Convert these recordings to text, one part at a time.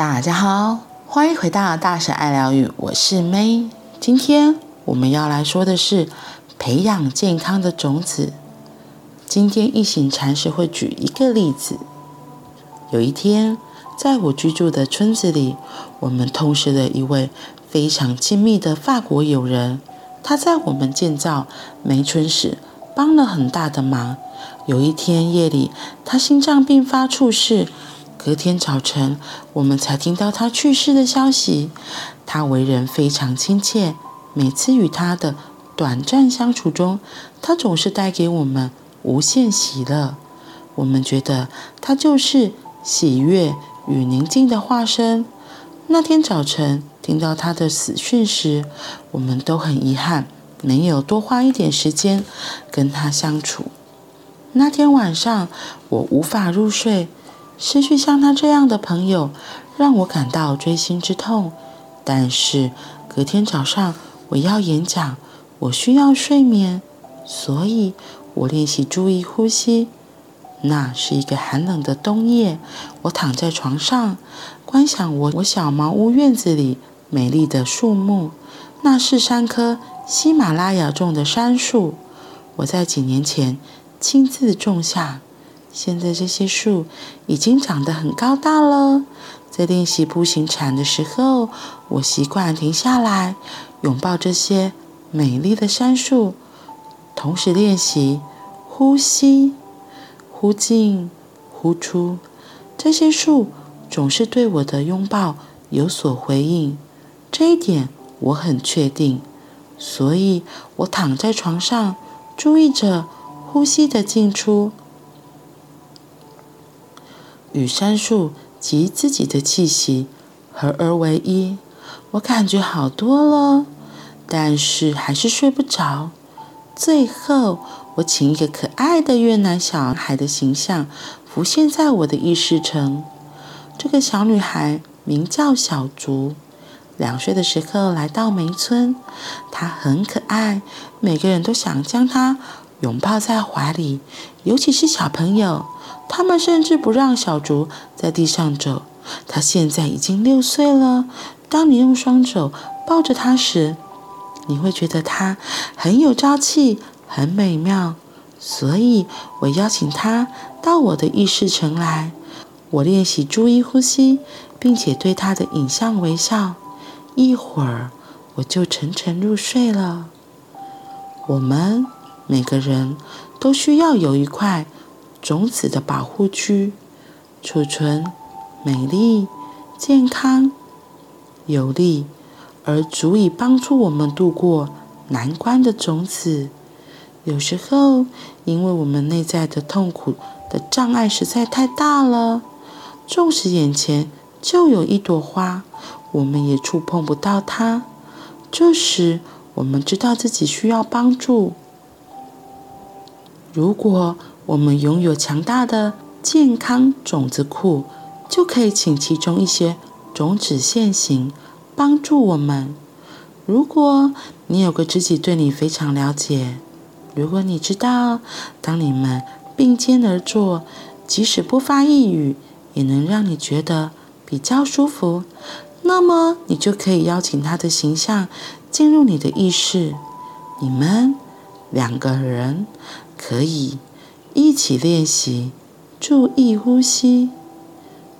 大家好，欢迎回到大婶爱疗愈，我是 May。今天我们要来说的是培养健康的种子。今天一行禅师会举一个例子。有一天，在我居住的村子里，我们同时的一位非常亲密的法国友人，他在我们建造梅村时帮了很大的忙。有一天夜里，他心脏病发猝逝。隔天早晨，我们才听到他去世的消息。他为人非常亲切，每次与他的短暂相处中，他总是带给我们无限喜乐。我们觉得他就是喜悦与宁静的化身。那天早晨听到他的死讯时，我们都很遗憾没有多花一点时间跟他相处。那天晚上，我无法入睡。失去像他这样的朋友，让我感到锥心之痛。但是隔天早上我要演讲，我需要睡眠，所以我练习注意呼吸。那是一个寒冷的冬夜，我躺在床上，观想我我小茅屋院子里美丽的树木。那是三棵喜马拉雅种的杉树，我在几年前亲自种下。现在这些树已经长得很高大了。在练习步行禅的时候，我习惯停下来，拥抱这些美丽的杉树，同时练习呼吸，呼进，呼出。这些树总是对我的拥抱有所回应，这一点我很确定。所以我躺在床上，注意着呼吸的进出。与杉树及自己的气息合而为一，我感觉好多了，但是还是睡不着。最后，我请一个可爱的越南小孩的形象浮现在我的意识层。这个小女孩名叫小竹，两岁的时候来到梅村，她很可爱，每个人都想将她拥抱在怀里，尤其是小朋友。他们甚至不让小竹在地上走。他现在已经六岁了。当你用双手抱着他时，你会觉得他很有朝气，很美妙。所以我邀请他到我的意识城来。我练习注意呼吸，并且对他的影像微笑。一会儿，我就沉沉入睡了。我们每个人都需要有一块。种子的保护区，储存美丽、健康、有力而足以帮助我们度过难关的种子。有时候，因为我们内在的痛苦的障碍实在太大了，纵使眼前就有一朵花，我们也触碰不到它。这时，我们知道自己需要帮助。如果我们拥有强大的健康种子库，就可以请其中一些种子现形，帮助我们。如果你有个知己对你非常了解，如果你知道，当你们并肩而坐，即使不发一语，也能让你觉得比较舒服，那么你就可以邀请他的形象进入你的意识。你们两个人可以。一起练习，注意呼吸。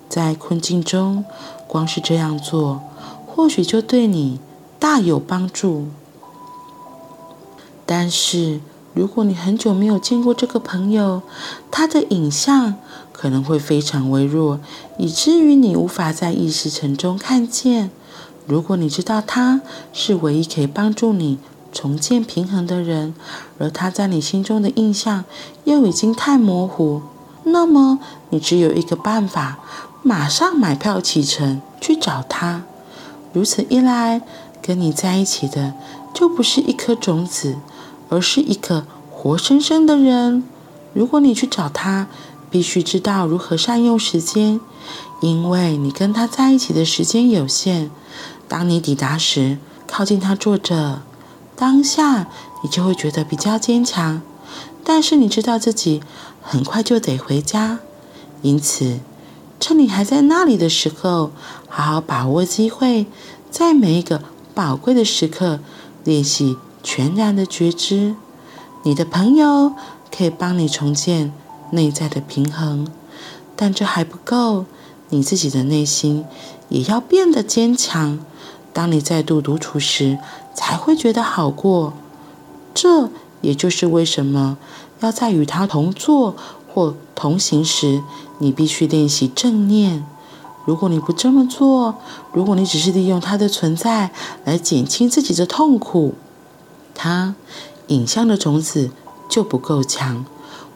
在困境中，光是这样做，或许就对你大有帮助。但是，如果你很久没有见过这个朋友，他的影像可能会非常微弱，以至于你无法在意识层中看见。如果你知道他是唯一可以帮助你。重建平衡的人，而他在你心中的印象又已经太模糊，那么你只有一个办法：马上买票启程去找他。如此一来，跟你在一起的就不是一颗种子，而是一个活生生的人。如果你去找他，必须知道如何善用时间，因为你跟他在一起的时间有限。当你抵达时，靠近他坐着。当下你就会觉得比较坚强，但是你知道自己很快就得回家，因此趁你还在那里的时候，好好把握机会，在每一个宝贵的时刻练习全然的觉知。你的朋友可以帮你重建内在的平衡，但这还不够，你自己的内心也要变得坚强。当你再度独处时，才会觉得好过。这也就是为什么要在与他同坐或同行时，你必须练习正念。如果你不这么做，如果你只是利用他的存在来减轻自己的痛苦，他影像的种子就不够强，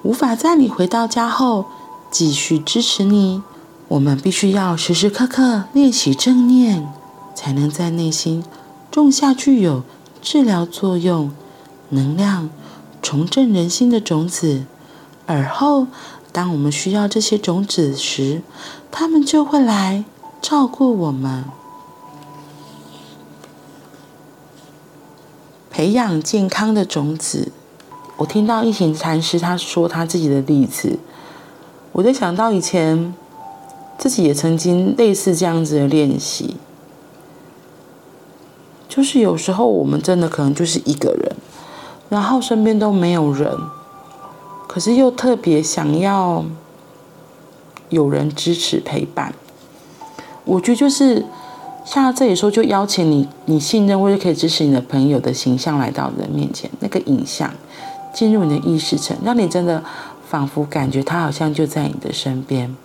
无法在你回到家后继续支持你。我们必须要时时刻刻练习正念，才能在内心种下具有治疗作用、能量、重振人心的种子。而后，当我们需要这些种子时，他们就会来照顾我们。培养健康的种子。我听到一行禅师他说他自己的例子，我就想到以前自己也曾经类似这样子的练习。就是有时候我们真的可能就是一个人，然后身边都没有人，可是又特别想要有人支持陪伴。我觉得就是像这里说，就邀请你，你信任或者可以支持你的朋友的形象来到人面前，那个影像进入你的意识层，让你真的仿佛感觉他好像就在你的身边。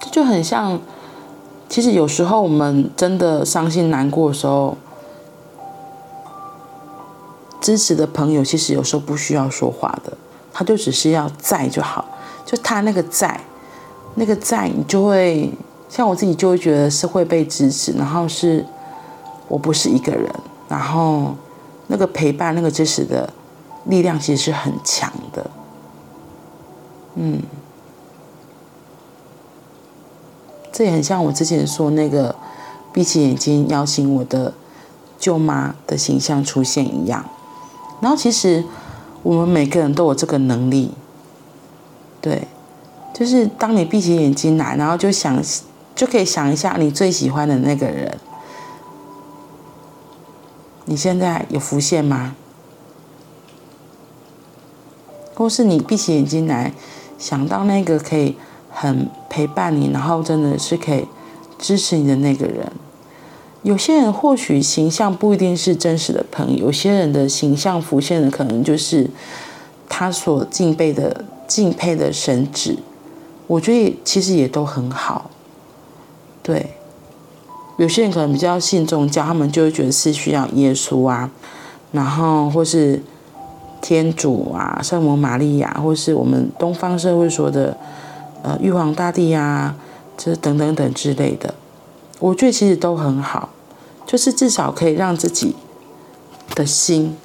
这就很像。其实有时候我们真的伤心难过的时候，支持的朋友其实有时候不需要说话的，他就只是要在就好。就他那个在，那个在，你就会像我自己就会觉得是会被支持，然后是我不是一个人，然后那个陪伴、那个支持的力量其实是很强的，嗯。这也很像我之前说那个闭起眼睛邀请我的舅妈的形象出现一样。然后其实我们每个人都有这个能力，对，就是当你闭起眼睛来，然后就想就可以想一下你最喜欢的那个人，你现在有浮现吗？或是你闭起眼睛来想到那个可以。很陪伴你，然后真的是可以支持你的那个人。有些人或许形象不一定是真实的朋友，有些人的形象浮现的可能就是他所敬佩的、敬佩的神祇。我觉得其实也都很好。对，有些人可能比较信宗教，他们就会觉得是需要耶稣啊，然后或是天主啊、圣母玛利亚，或是我们东方社会说的。呃，玉皇大帝呀、啊，这等等等之类的，我觉得其实都很好，就是至少可以让自己的心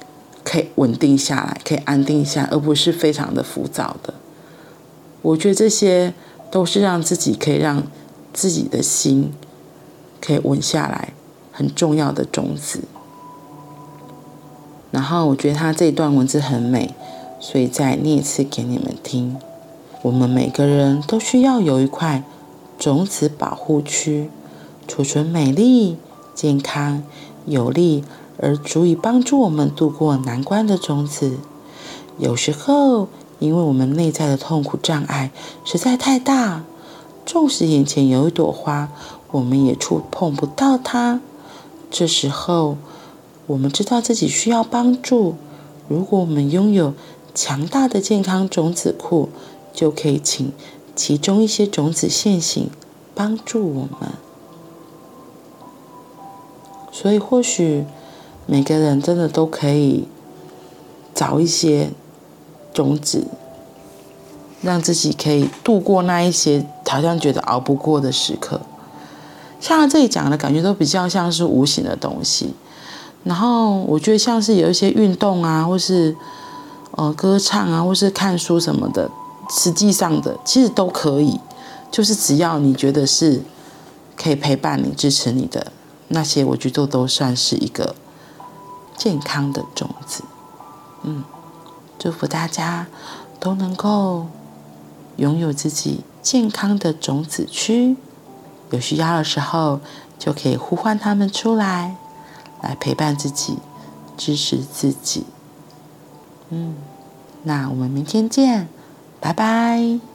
可以稳定下来，可以安定下来，而不是非常的浮躁的。我觉得这些都是让自己可以让自己的心可以稳下来很重要的种子。然后我觉得他这一段文字很美，所以再念一次给你们听。我们每个人都需要有一块种子保护区，储存美丽、健康、有力而足以帮助我们度过难关的种子。有时候，因为我们内在的痛苦障碍实在太大，纵使眼前有一朵花，我们也触碰不到它。这时候，我们知道自己需要帮助。如果我们拥有强大的健康种子库，就可以请其中一些种子现形，帮助我们。所以，或许每个人真的都可以找一些种子，让自己可以度过那一些好像觉得熬不过的时刻。像他这里讲的感觉都比较像是无形的东西，然后我觉得像是有一些运动啊，或是呃歌唱啊，或是看书什么的。实际上的其实都可以，就是只要你觉得是可以陪伴你、支持你的那些，我觉得都算是一个健康的种子。嗯，祝福大家都能够拥有自己健康的种子区，有需要的时候就可以呼唤他们出来，来陪伴自己，支持自己。嗯，那我们明天见，拜拜。